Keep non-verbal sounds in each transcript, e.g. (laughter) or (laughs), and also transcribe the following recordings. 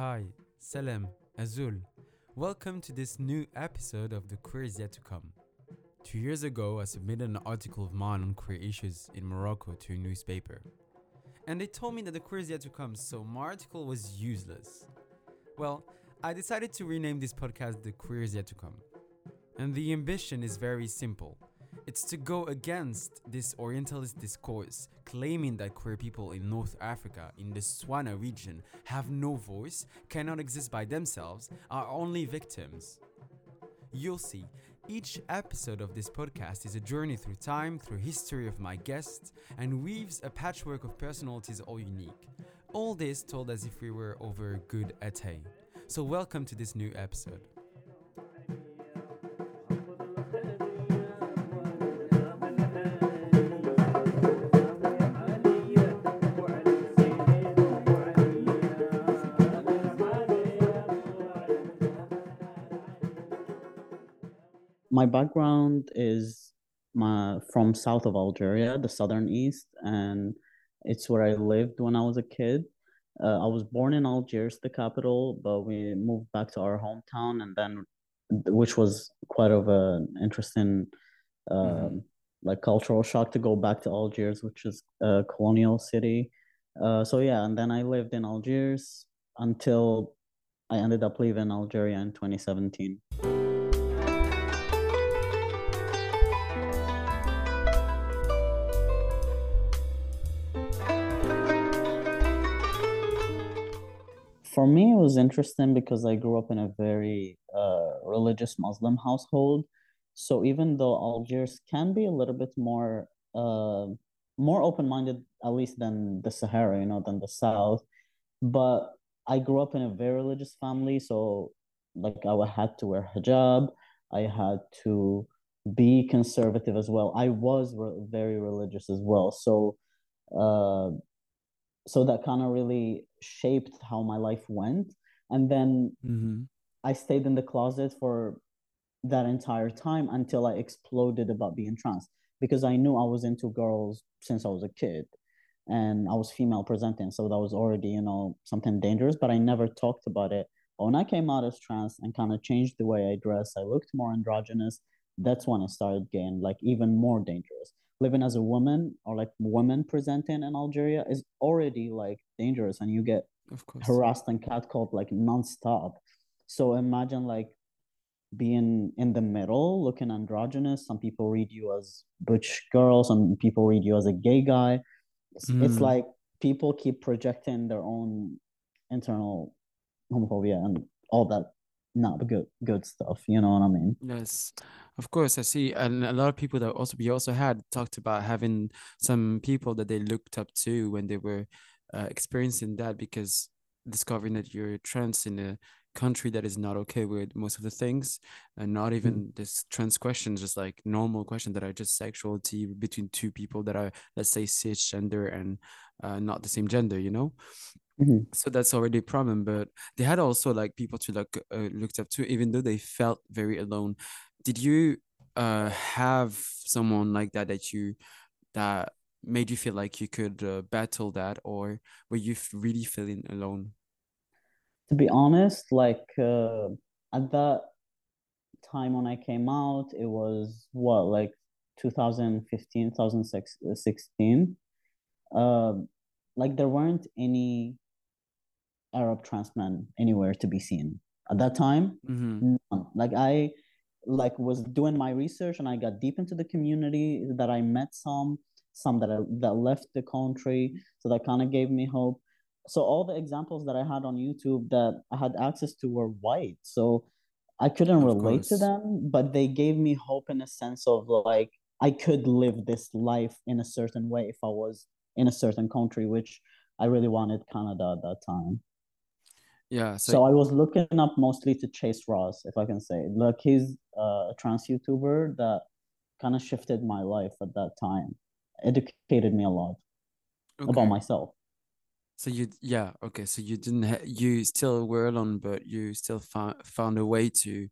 Hi, Salam, Azul. Welcome to this new episode of The Queer is Yet to Come. Two years ago, I submitted an article of mine on queer issues in Morocco to a newspaper. And they told me that the queer is yet to come, so my article was useless. Well, I decided to rename this podcast The Queer is Yet to Come. And the ambition is very simple it's to go against this Orientalist discourse claiming that queer people in North Africa, in the Swana region, have no voice, cannot exist by themselves, are only victims. You'll see, each episode of this podcast is a journey through time, through history of my guests, and weaves a patchwork of personalities all unique. All this told as if we were over good ate. So welcome to this new episode. My background is my from south of Algeria, the southern east, and it's where I lived when I was a kid. Uh, I was born in Algiers, the capital, but we moved back to our hometown, and then, which was quite of an interesting, uh, mm-hmm. like cultural shock to go back to Algiers, which is a colonial city. Uh, so yeah, and then I lived in Algiers until I ended up leaving Algeria in 2017. For me, it was interesting because I grew up in a very uh, religious Muslim household. So even though Algiers can be a little bit more uh, more open minded, at least than the Sahara, you know, than the South, but I grew up in a very religious family. So like I had to wear hijab, I had to be conservative as well. I was re- very religious as well. So uh, so that kind of really shaped how my life went. And then mm-hmm. i stayed in the closet for that entire time until i exploded about being trans because i knew i was into girls since i was a kid and i was female presenting. So that was already you know something dangerous but i never talked about it. But when i came out as trans and kind of changed the way i dress i looked more androgynous. That's when I started getting like even more dangerous living as a woman or like women presenting in Algeria is already like dangerous and you get of course harassed and catcalled like nonstop. So imagine like being in the middle, looking androgynous. Some people read you as butch girl, some people read you as a gay guy. It's, mm. it's like people keep projecting their own internal homophobia and all that not good good stuff. You know what I mean? Yes. Of course, I see, and a lot of people that also we also had talked about having some people that they looked up to when they were uh, experiencing that because discovering that you're trans in a country that is not okay with most of the things and not even mm. this trans question just like normal question that are just sexuality between two people that are let's say cisgender and uh, not the same gender you know mm-hmm. so that's already a problem but they had also like people to look uh, looked up to even though they felt very alone did you uh have someone like that that you that made you feel like you could uh, battle that or were you really feeling alone to be honest like uh, at that time when i came out it was what like 2015 2016 uh, like there weren't any arab trans men anywhere to be seen at that time mm-hmm. none. like i like was doing my research and I got deep into the community that I met some some that I, that left the country so that kind of gave me hope so all the examples that I had on YouTube that I had access to were white so I couldn't relate to them but they gave me hope in a sense of like I could live this life in a certain way if I was in a certain country which I really wanted Canada at that time yeah. So, so I was looking up mostly to Chase Ross, if I can say. Like he's a trans YouTuber that kind of shifted my life at that time, educated me a lot okay. about myself. So you, yeah, okay. So you didn't, ha- you still were alone, but you still found found a way to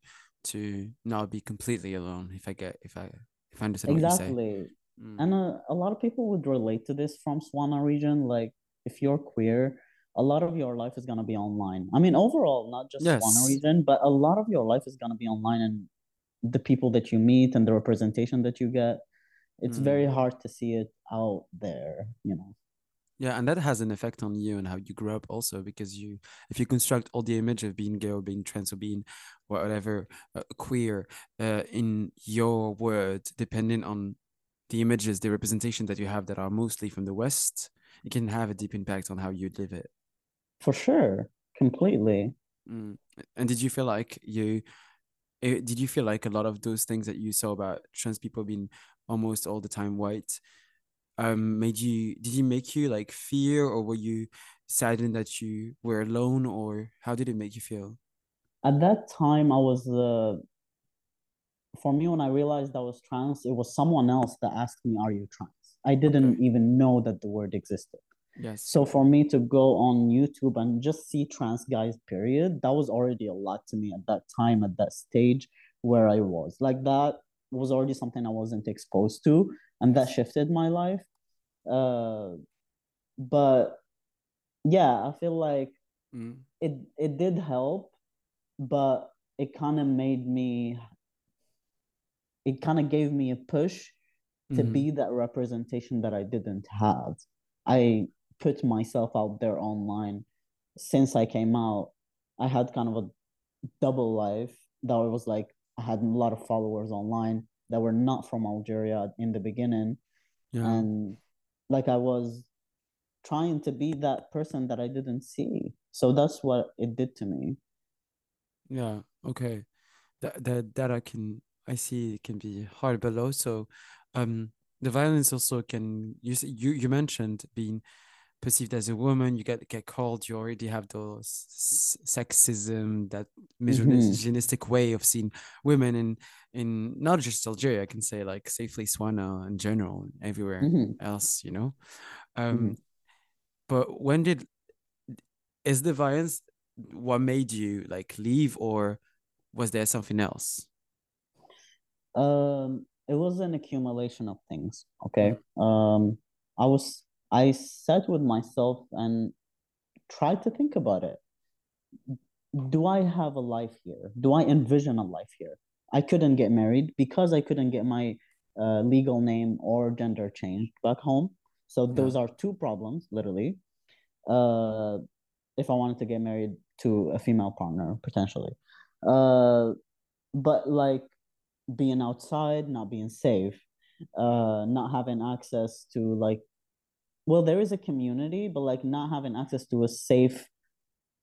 to not be completely alone. If I get, if I, if I understand exactly. Mm. And uh, a lot of people would relate to this from Swana region. Like if you're queer, a lot of your life is going to be online. I mean, overall, not just Yes. one region, but a lot of your life is going to be online and the people that you meet and the representation that you get. It's Mm. very hard to see it out there, you know. Yeah, and that has an effect on you and how you grew up also because you if you construct all the image of being gay or being trans or being whatever uh, queer uh, in your word, depending on the images, the representation that you have that are mostly from the West, it can have a deep impact on how you live it. For sure, completely. Mm. And did you feel like you eh, did you feel like a lot of those things that you saw about trans people being almost all the time white um made you did it make you like fear or were you saddened that you were alone or how did it make you feel At that time, I was uh, for me when I realized I was trans, it was someone else that asked me, "Are you trans?" I didn't Okay. even know that the word existed. yes So for me to go on YouTube and just see trans guys, period, that was already a lot to me at that time, at that stage where I was. Like that was already something I wasn't exposed to, and that shifted my life. Uh, but yeah, I feel like Mm. it it did help, but it kind of made me it kind of gave me a push to Mhm. be that representation that I didn't have. I put myself out there online since I came out. I had kind of a double life that I was like I had a lot of followers online that were not from Algeria in the beginning yeah and like I was trying to be that person that I didn't see. So that's what it did to me. yeah okay that that that I can I see it can be hard but also um the violence also can you you you mentioned being perceived as a woman, you get get called, you already have those sexism, that misogynistic way of seeing women in in not just Algeria, I can say like safely Swana in general, everywhere Mhm. else, you know. Um, Mhm. but when did is the violence what made you like leave, or was there something else? Um, it was an accumulation of things. Okay. Um, I was I sat with myself and tried to think about it. Do I have a life here? Do I envision a life here? I couldn't get married because I couldn't get my uh, legal name or gender changed back home. So those are two problems, literally. Uh, if I wanted to get married to a female partner, potentially. Uh, but like being outside, not being safe, uh, not having access to like, well, there is a community, but like not having access to a safe,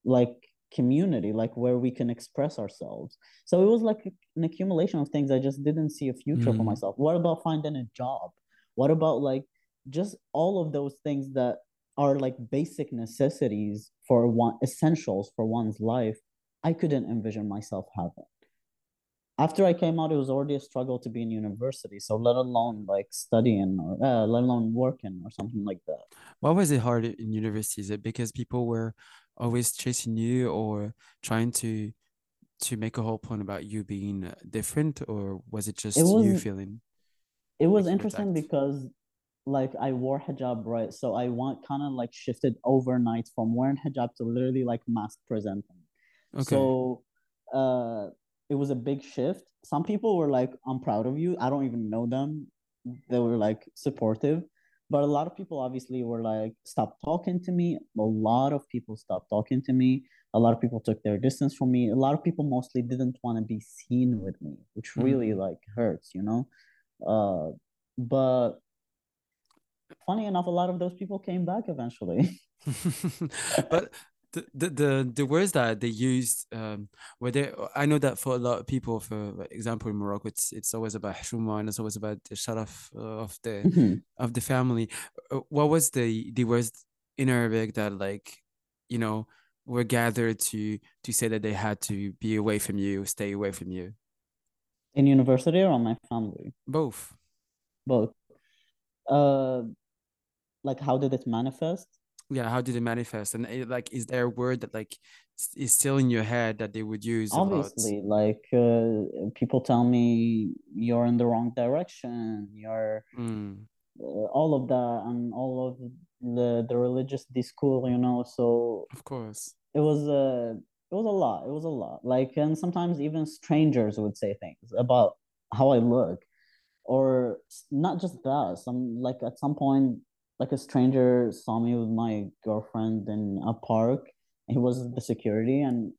like community, like where we can express ourselves. So it was like an accumulation of things. I just didn't see a future for Mm. myself. What about finding a job? What about like just all of those things that are like basic necessities for one essentials for one's life? I couldn't envision myself having after I came out, it was already a struggle to be in university. So let alone like studying or uh, let alone working or something like that. Why was it hard in university? Is it because people were always chasing you or trying to to make a whole point about you being different, or was it just It you feeling it was like interesting because like I wore hijab, right? So I want kind of like shifted overnight from wearing hijab to literally like masc presenting. Okay. So uh it was a big shift. Some people were like, I'm proud of you. I don't even know them. They were like supportive. But a lot of people obviously were like, stop talking to me. A lot of people stopped talking to me. A lot of people took their distance from me. A lot of people mostly didn't want to be seen with me, which really Mm. like hurts, you know? Uh but funny enough, a lot of those people came back eventually. (laughs) but the, the the the words that they used um were they I know that for a lot of people for example in Morocco it's it's always about Huma and it's always about the sharaf uh, of the Mhm. of the family Uh, what was the the words in Arabic that like you know were gathered to to say that they had to be away from you stay away from you In university or on my family? both Both. Uh like how did it manifest? Yeah how did it manifest and eh, like is there a word that like is still in your head that they would use about Obviously, like uh, people tell me you're in the wrong direction, you're Mm, uh, all of that, and all of the the religious discourse, you know. So Of course. it was a it was a lot. It was a lot. Like and sometimes even strangers would say things about how I look, or not just that. Some like at some point, like a stranger saw me with my girlfriend in a park. He was the security and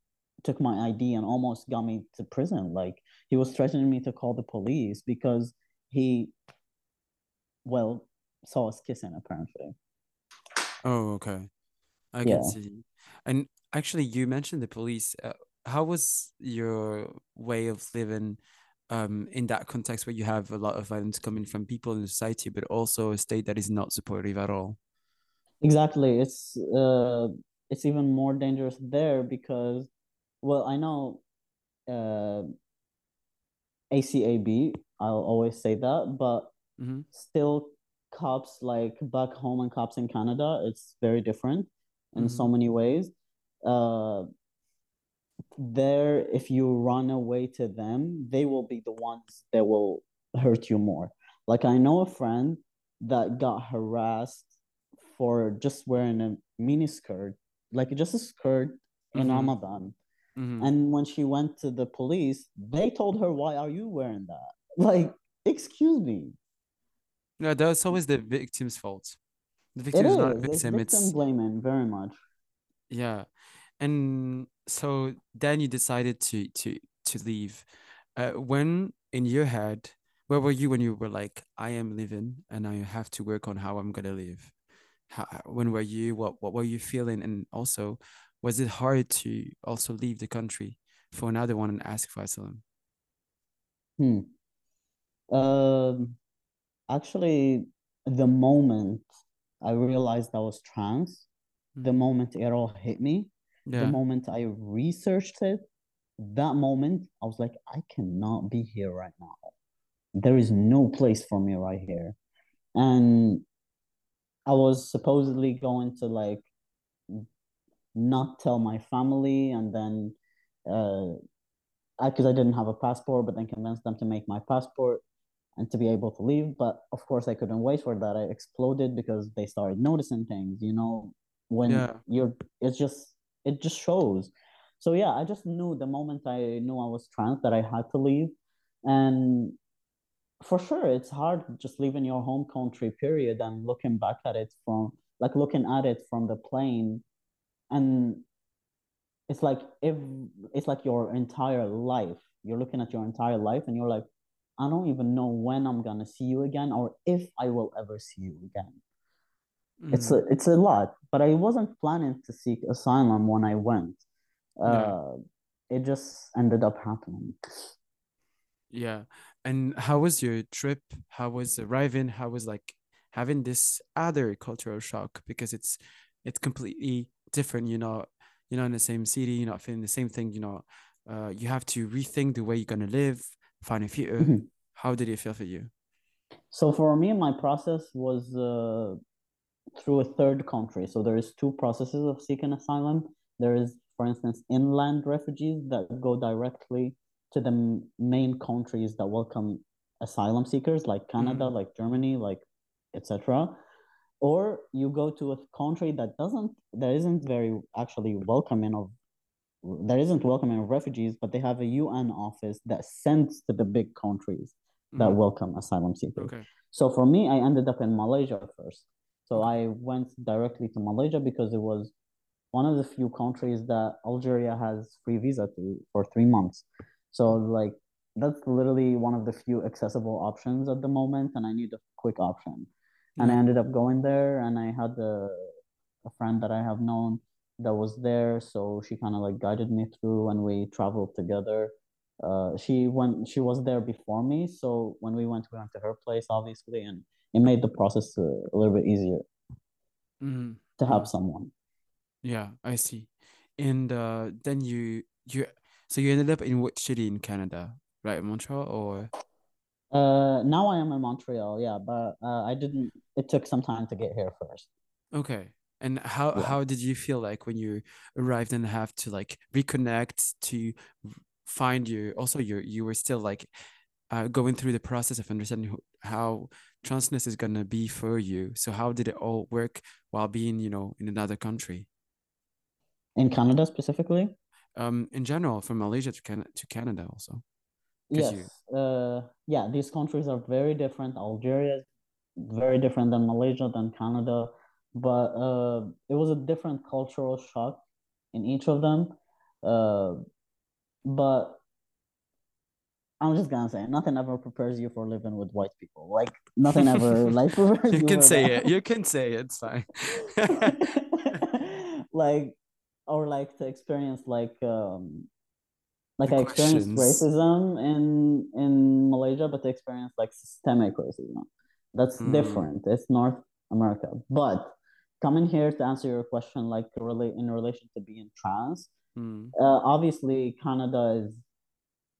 took my ID and almost got me to prison. Like he was threatening me to call the police because he, well, saw us kissing apparently. Oh, okay. I can Yeah. see. And actually, you mentioned the police. Uh, how was your way of living um in that context where you have a lot of violence coming from people in society, but also a state that is not supportive at all? Exactly. It's uh it's even more dangerous there because well, I know uh ACAB, I'll always say that, but hmm still cops like back home and cops in Canada, it's very different in so hmm many ways. Uh there if you run away to them, they will be the ones that will hurt you more. Like I know a friend that got harassed for just wearing a mini skirt, like just a skirt in hmm Ramadan. hmm And when she went to the police, they told her, "Why are you wearing that?" (laughs) Like, excuse me. Yeah, that's always the victim's fault. The It victim is not a is. It's victim. victim It's blaming very much. yeah. And so then you decided to to to leave. Uh, when in your head, where were you when you were like, I am leaving and I have to work on how I'm gonna live? How, when were you? What what were you feeling? And also, was it hard to also leave the country for another one and ask for asylum? Hmm. Um, actually, the moment I realized I was trans, the Mhm. moment it all hit me, the moment I researched it, that moment I was like, I cannot be here right now. There is no place for me right here. And I was supposedly going to like not tell my family and then uh because I, didn't have a passport, but then convince them to make my passport and to be able to leave. But of course, I couldn't wait for that. I exploded because they started noticing things. You know, when Yeah. you're, it's just it just shows. So yeah, I just knew the moment I knew I was trans that I had to leave, and for sure, it's hard just leaving your home country. Period, and looking back at it from like looking at it from the plane and it's like if it's like your entire life. You're looking at your entire life and you're like, I don't even know when I'm gonna see you again or if I will ever see you again. It's a it's a lot, but I wasn't planning to seek asylum when I went. Yeah. Uh, it just ended up happening. Yeah. And how was your trip? How was arriving? How was like having this other cultural shock because it's it's completely different, you know, you're not in the same city, you're not feeling the same thing, you know. Uh, you have to rethink the way you're gonna live, find a future. Mhm. How did it feel for you? So for me, my process was uh, through a third country. So there is two processes of seeking asylum. There is, for instance, inland refugees that go directly to the m- main countries that welcome asylum seekers, like Canada, Mhm. like Germany, like etc. Or you go to a country that doesn't, that isn't very actually welcoming of, that isn't welcoming of refugees, but they have a UN office that sends to the big countries that Mhm. welcome asylum seekers. Okay. So for me, I ended up in Malaysia first. So I went directly to Malaysia because it was one of the few countries that Algeria has free visa to for three months. So like that's literally one of the few accessible options at the moment, and I need a quick option. And I ended up going there, and I had a, a friend that I have known that was there, so she kind of like guided me through, and we traveled together. Uh, she went, she was there before me, so when we went, we went to her place, obviously, and it made the process uh, a little bit easier Mhm. to have Mhm. someone. Yeah, I see. And uh then you you so you ended up in which city in Canada, right? Montreal or Uh, now I am in Montreal, yeah, but uh, I didn't. It took some time to get here first. Okay. And how Yeah. how did you feel like when you arrived and have to like reconnect to find your also your you were still like uh, going through the process of understanding who, how transness is gonna be for you. So how did it all work while being, you know, in another country? In Canada specifically? Um, in general, from Malaysia to Canada to Canada also. Yes. You... Uh, yeah, these countries are very different. Algeria is very different than Malaysia than Canada, but uh, it was a different cultural shock in each of them. Uh, but I'm just gonna say nothing ever prepares you for living with white people. Like nothing ever like prepares (laughs) you. You can say that. it. You can say it. It's fine. (laughs) like or like to experience like um like the I experienced racism in in Malaysia, but to experience like systemic racism. That's mm. different. It's North America. But coming here to answer your question, like really in relation to being trans, mm. uh, obviously Canada is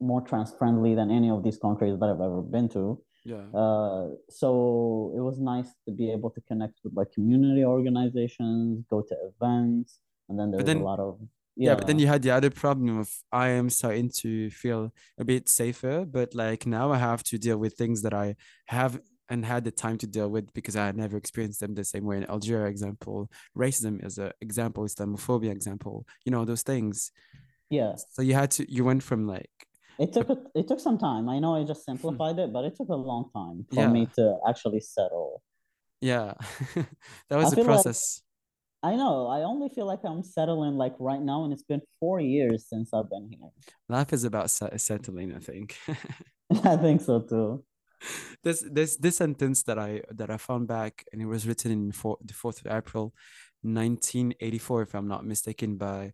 more trans friendly than any of these countries that I've ever been to. Yeah. Uh, so it was nice to be able to connect with like community organizations, go to events, and then there's then, a lot of yeah. yeah. but then you had the other problem of I am starting to feel a bit safer, but like now I have to deal with things that I have and had the time to deal with because I had never experienced them the same way. In Algeria, example, racism is an example, Islamophobia example, you know, those things. Yeah. So you had to, you went from like, it took a, it took some time. I know I just simplified it, but it took a long time for yeah. me to actually settle. Yeah, (laughs) that was I the process. Like, I know. I only feel like I'm settling like right now, and it's been four years since I've been here. Life is about settling, I think. (laughs) (laughs) I think so too this this this sentence that I that I found back and it was written in four, the fourth of April, nineteen eighty four, if I'm not mistaken, by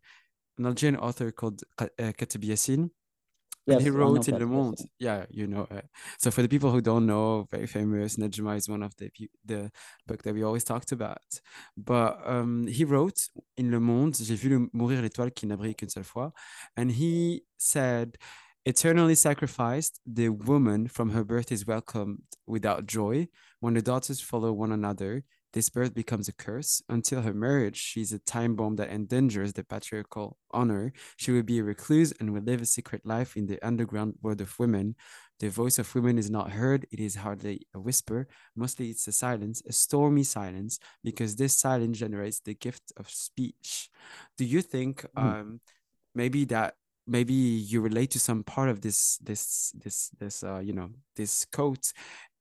an Algerian author called uh, Kateb Yacine. Yes, and he wrote in Le Monde. Yeah, you know. So for the people who don't know, very famous, Nedjma is one of the the book that we always talked about. But um, he wrote in Le Monde, j'ai vu mourir l'étoile qui n'a brillé qu'une seule fois, and he said Eternally sacrificed, the woman from her birth is welcomed without joy. When the daughters follow one another, this birth becomes a curse. Until her marriage, she's a time bomb that endangers the patriarchal honor. She will be a recluse and will live a secret life in the underground world of women. The voice of women is not heard, it is hardly a whisper. Mostly it's a silence, a stormy silence, because this silence generates the gift of speech. Do you think mm. um, maybe that maybe you relate to some part of this this this this uh you know this quote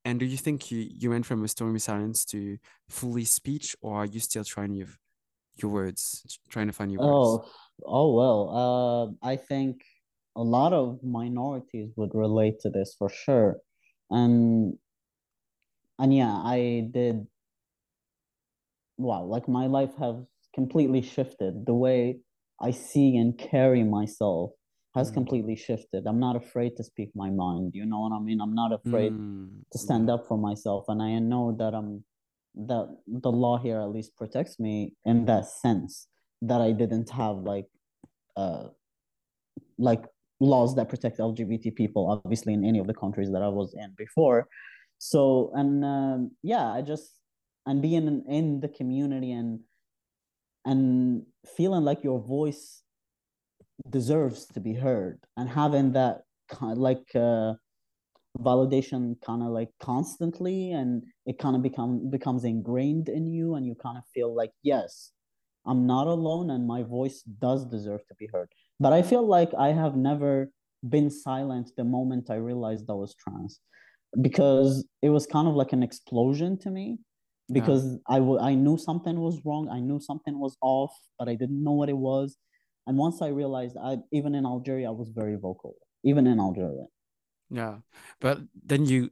and do you think you you went from a stormy silence to fully speech or are you still trying your your words trying to find your oh, words? Oh well uh i think a lot of minorities would relate to this for sure. And and yeah i did wow like my life has completely shifted. The way I see and carry myself has mm. completely shifted. I'm not afraid to speak my mind. You know what I mean? I'm not afraid mm. to stand up for myself. And I know that I'm that the law here at least protects me in that sense that I didn't have like uh like laws that protect LGBT people, obviously in any of the countries that I was in before. So and um, yeah, I just and being in, in the community and and feeling like your voice deserves to be heard. And having that kind of like uh, validation kind of like constantly and it kind of become becomes ingrained in you and you kind of feel like yes i'm not alone and my voice does deserve to be heard. But i feel like i have never been silent the moment i realized i was trans because it was kind of like an explosion to me because yeah. I, w- I knew something was wrong. I knew something was off but i didn't know what it was and once i realized i even in algeria i was very vocal even in algeria. Yeah. But then you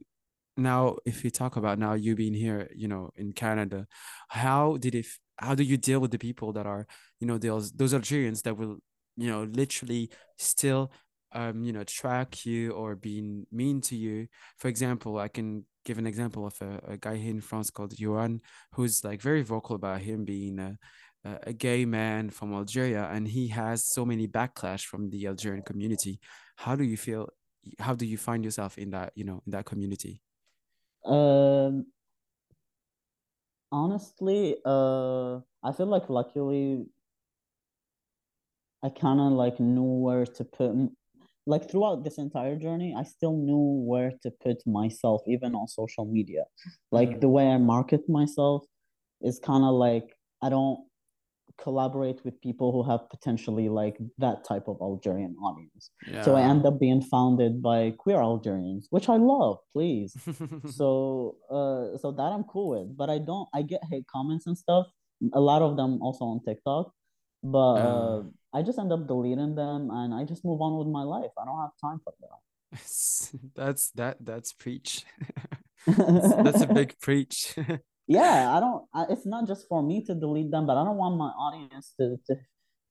now if you talk about now you being here you know in canada how did it how do you deal with the people that are you know those those algerians that will you know literally still um you know track you or being mean to you? For example i can give an example of a, a guy here in france called Johan, who's like very vocal about him being a, a gay man from Algeria, and he has so many backlash from the Algerian community. How do you feel? How do you find yourself in that you know in that community? Um, honestly, uh, I feel like luckily, I kind of like knew where to put. like throughout this entire journey, I still knew where to put myself, even on social media. Like Mm. the way I market myself is kind of like I don't collaborate with people who have potentially like that type of Algerian audience. So I end up being founded by queer Algerians, which I love, please. (laughs) So uh so that I'm cool with. But I don't I get hate comments and stuff. A lot of them also on TikTok. But Uh, I just end up deleting them and I just move on with my life. I don't have time for that. (laughs) that's that that's preach. that. (laughs) That's a big preach. Yeah, I don't I, it's not just for me to delete them, but I don't want my audience to to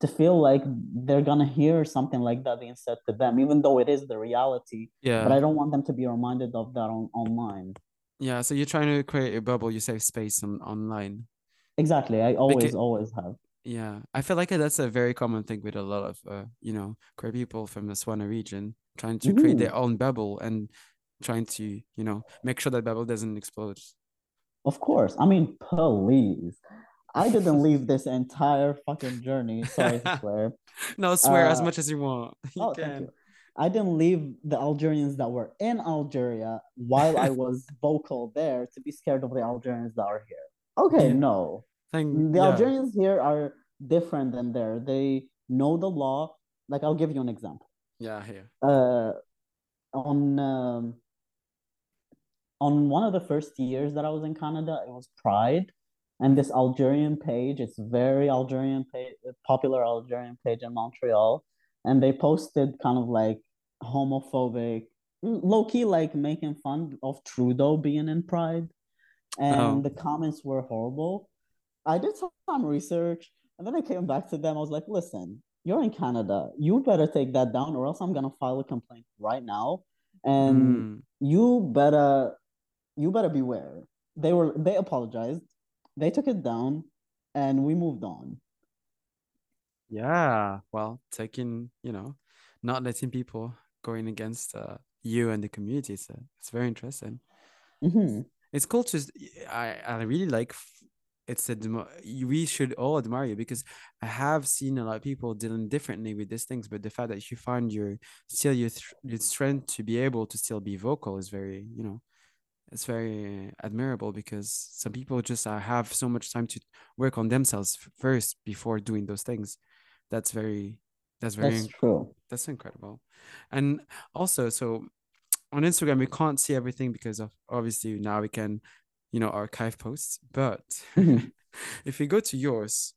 to feel like they're gonna hear something like that being said to them, even though it is the reality. yeah But I don't want them to be reminded of that on online. Yeah. So you're trying to create a bubble, you save space on online. Exactly. I always, Because always have. yeah, I feel like that's a very common thing with a lot of uh, you know, queer people from the Swana region trying to create Mhm. their own bubble and trying to, you know, make sure that bubble doesn't explode. Of course. I mean, please. I didn't (laughs) leave this entire fucking journey. Sorry (laughs) to swear. No, swear as Uh, much as you want. (laughs) You oh, thank you. I didn't leave the Algerians that were in Algeria while I was vocal there to be scared of the Algerians that are here. Okay, Yeah. no. Thank The yeah. Algerians here are different than there. They know the law. Like, I'll give you an example. Yeah, here. Uh, on um, on one of the first years that I was in Canada, it was Pride, and this Algerian page, it's very Algerian page, popular Algerian page in Montreal, and they posted kind of like homophobic, low key like making fun of Trudeau being in Pride, and Oh. the comments were horrible. I did some research, and then I came back to them. I was like, listen, you're in Canada. You better take that down, or else I'm gonna file a complaint right now. And Mm. you better you better beware. They were they apologized, they took it down, and we moved on. Yeah, well, taking, you know, not letting people going against uh, you and the community. It's, uh, it's very interesting. Mhm. It's cool to, I really like, it's a, demo- we should all admire you because I have seen a lot of people dealing differently with these things, but the fact that you find your, still your, th- your strength to be able to still be vocal is very, you know, it's very admirable because some people just uh, have so much time to work on themselves first before doing those things. That's very, that's very, That's true. that's incredible. And also, so on Instagram, we can't see everything because of obviously now we can, you know, archive posts. But (laughs) (laughs) if we go to yours,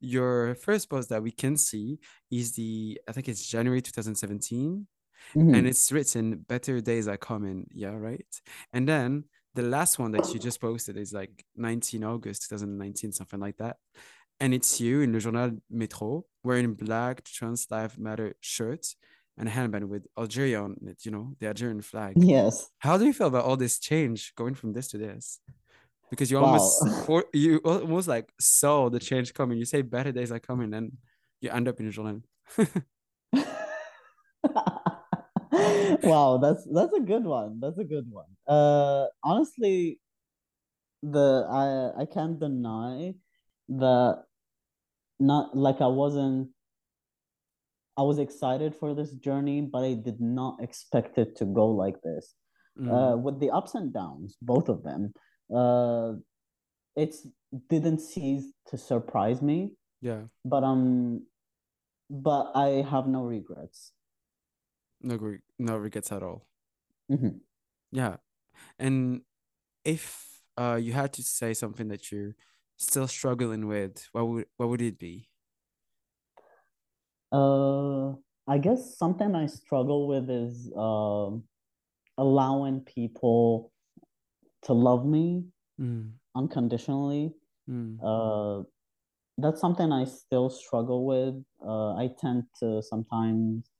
your first post that we can see is the, I think it's January 2017 and Mhm. it's written better days are coming. Yeah right? And then the last one that you just posted is like 19 august 2019 something like that. And it's you in le journal metro wearing black trans life matter shirt and a handband with algeria on it you know the algerian flag. Yes. how do you feel about all this change going from this to this? Because you Wow. almost (laughs) for you almost like saw the change coming. You say better days are coming and you end up in a journal (laughs) wow, that's that's a good one. That's a good one. Uh, honestly, the I I can't deny that not like I wasn't I was excited for this journey, but I did not expect it to go like this. Mm, Uh, with the ups and downs, both of them, uh, it's didn't cease to surprise me, yeah but um, but I have no regrets. No no regrets at all Mhm. Yeah. And if uh you had to say something that you're still struggling with, what would what would it be? Uh, I guess something I struggle with is um allowing people to love me Mm, unconditionally. mm, Uh, that's something I still struggle with. Uh, I tend to sometimes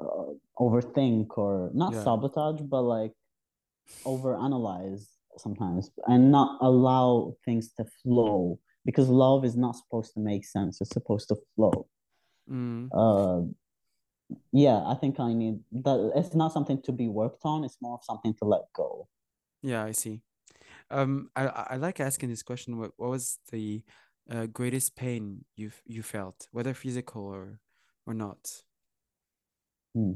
uh, overthink or not Yeah. sabotage, but like overanalyze sometimes and not allow things to flow because love is not supposed to make sense. It's supposed to flow. mm. Uh, yeah, I think I need that. It's not something to be worked on. It's more of something to let go. Yeah, I see. Um, I I like asking this question. What what was the uh, greatest pain you you felt, whether physical or or not? Hmm.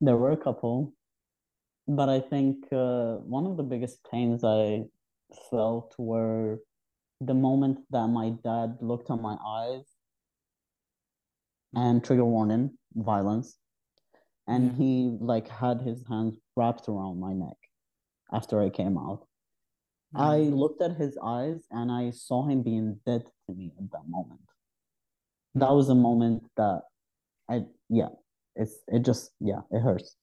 There were a couple, but I think uh, one of the biggest pains I felt were the moment that my dad looked on my eyes and trigger warning violence and he like had his hands wrapped around my neck after i came out. I looked at his eyes and i saw him being dead to me at that moment. That was a moment that I yeah, it's it just yeah, it hurts.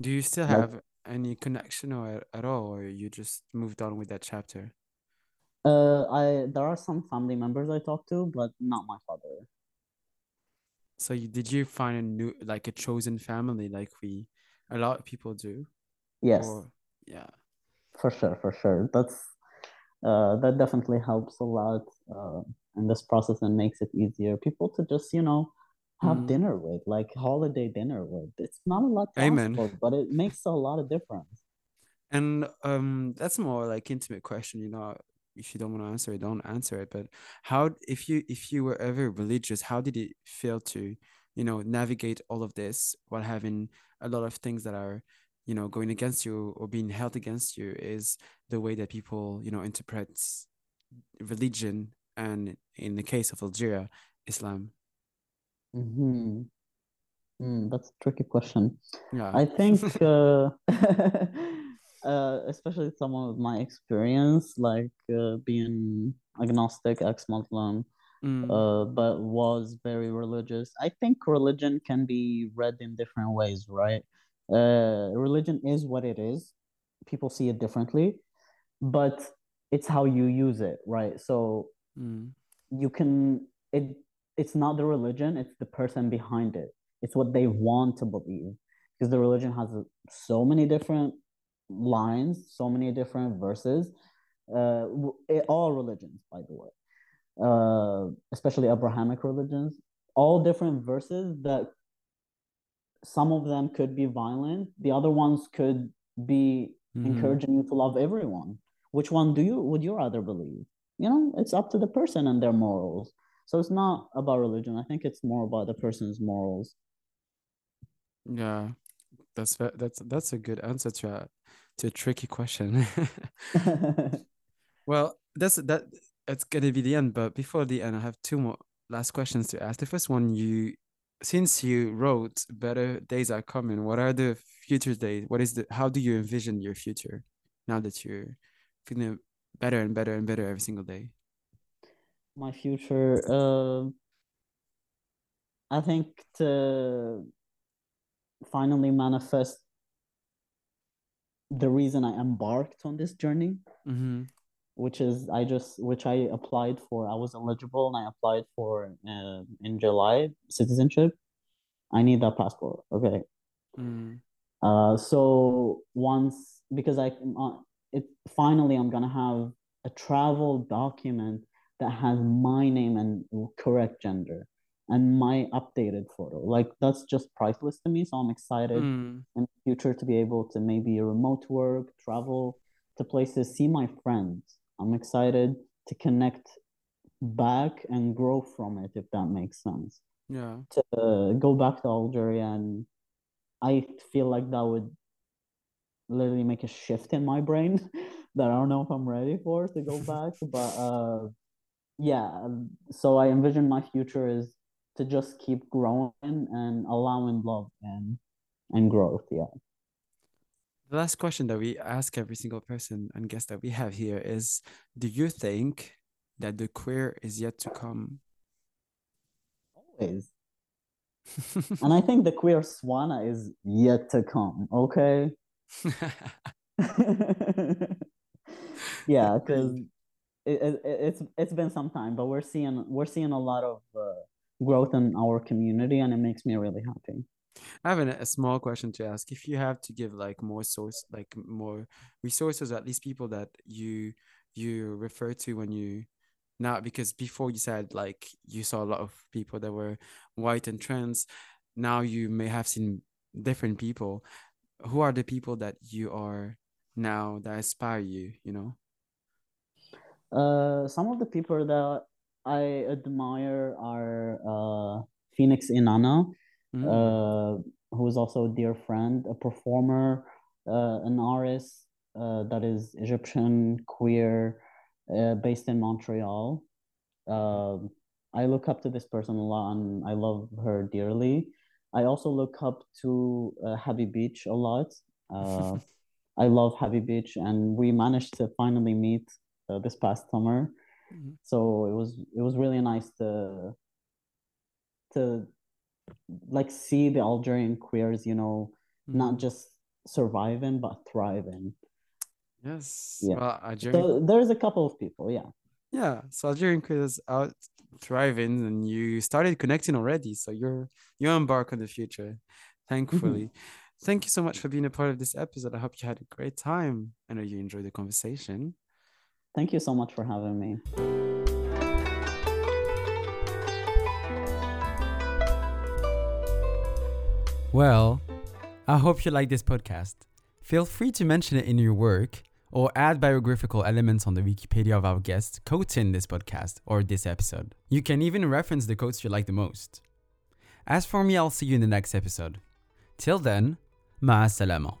Do you still Like have any connection or at all, or you just moved on with that chapter? uh I there are some family members I talk to, but not my father. So you, did you find a new, like a chosen family, like we, a lot of people do, Yes, or yeah. for sure, for sure. That's uh that definitely helps a lot uh in this process and makes it easier. People to just, you know, have Mm. dinner with, like holiday dinner with. It's not a lot Amen. but it makes a lot of difference. And um, that's more like intimate question, you know. If you don't want to answer it, don't answer it. But how, if you if you were ever religious, how did it feel to, you know, navigate all of this while having a lot of things that are, you know, going against you or being held against you is the way that people, you know, interpret religion and in the case of Algeria, Islam. hmm Mm, that's a tricky question. Yeah. I think, (laughs) uh, (laughs) uh, especially someone with my experience, like uh, being agnostic, ex-Muslim, Mm, uh, but was very religious. I think religion can be read in different ways, right? Uh, religion is what it is. People see it differently, but it's how you use it, right? So mm, you can it it's not the religion it's the person behind it. It's what they want to believe. Because the religion has so many different lines so many different verses. Uh it, all religions by the way. Uh especially abrahamic religions. All different verses that some of them could be violent the other ones could be mhm. encouraging you to love everyone. Which one do you would you rather believe you know it's up to the person and their morals so it's not about religion i think it's more about the person's morals Yeah, that's that's that's a good answer to a to a tricky question. (laughs) (laughs) Well, that's that it's gonna be the end, but before the end, I have two more last questions to ask. The first one, you since you wrote Better Days Are Coming, what are the future days? What is the how do you envision your future now that you're feeling better and better and better every single day? my future uh i think to finally manifest the reason i embarked on this journey Mm-hmm. which is I just which I applied for. I was eligible and I applied for uh, in July citizenship. I need that passport. Okay. Mm, Uh, so once because I uh, it finally I'm gonna have a travel document that has my name and correct gender and my updated photo. Like that's just priceless to me. So I'm excited mm, in the future to be able to maybe remote work, travel to places, see my friends. I'm excited to connect back and grow from it, if that makes sense. yeah. To uh, go back to Algeria, and I feel like that would literally make a shift in my brain (laughs) that I don't know if I'm ready for to go (laughs) back. But uh, yeah, so I envision my future is to just keep growing and allowing love and and growth. Yeah. The last question that we ask every single person and guest that we have here is, do you think that the queer is yet to come? Always. (laughs) And I think the queer swana is yet to come, okay? (laughs) yeah, because it, it, it's it's been some time, but we're seeing we're seeing a lot of uh, growth in our community, and it makes me really happy. I have an, a small question to ask. If you have to give like more source, like more resources, at least people that you you refer to when you now, because before you said like you saw a lot of people that were white and trans, now you may have seen different people. Who are the people that you are now that inspire you, you know? Uh, some of the people that I admire are uh, Phoenix Inanna. Mm, Uh, who is also a dear friend, a performer, uh, an artist uh, that is Egyptian, queer, uh, based in Montreal. Um, I look up to this person a lot and I love her dearly. I also look up to uh, Happy Beach a lot. Uh, (laughs) I love Happy Beach, and we managed to finally meet uh, this past summer. Mm-hmm. So it was it was really nice to to like see the Algerian queers, you know, mm-hmm. not just surviving but thriving. Yes. Yeah. Well, Algerian... So there's a couple of people, yeah. Yeah. So Algerian queers out thriving and you started connecting already. So you're you embark on the future, thankfully. Mm-hmm. Thank you so much for being a part of this episode. I hope you had a great time. I know you enjoyed the conversation. Thank you so much for having me. Well, I hope you like this podcast. Feel free to mention it in your work or add biographical elements on the Wikipedia of our guests quoting this podcast or this episode. You can even reference the quotes you like the most. As for me, I'll see you in the next episode. Till then, ma salama.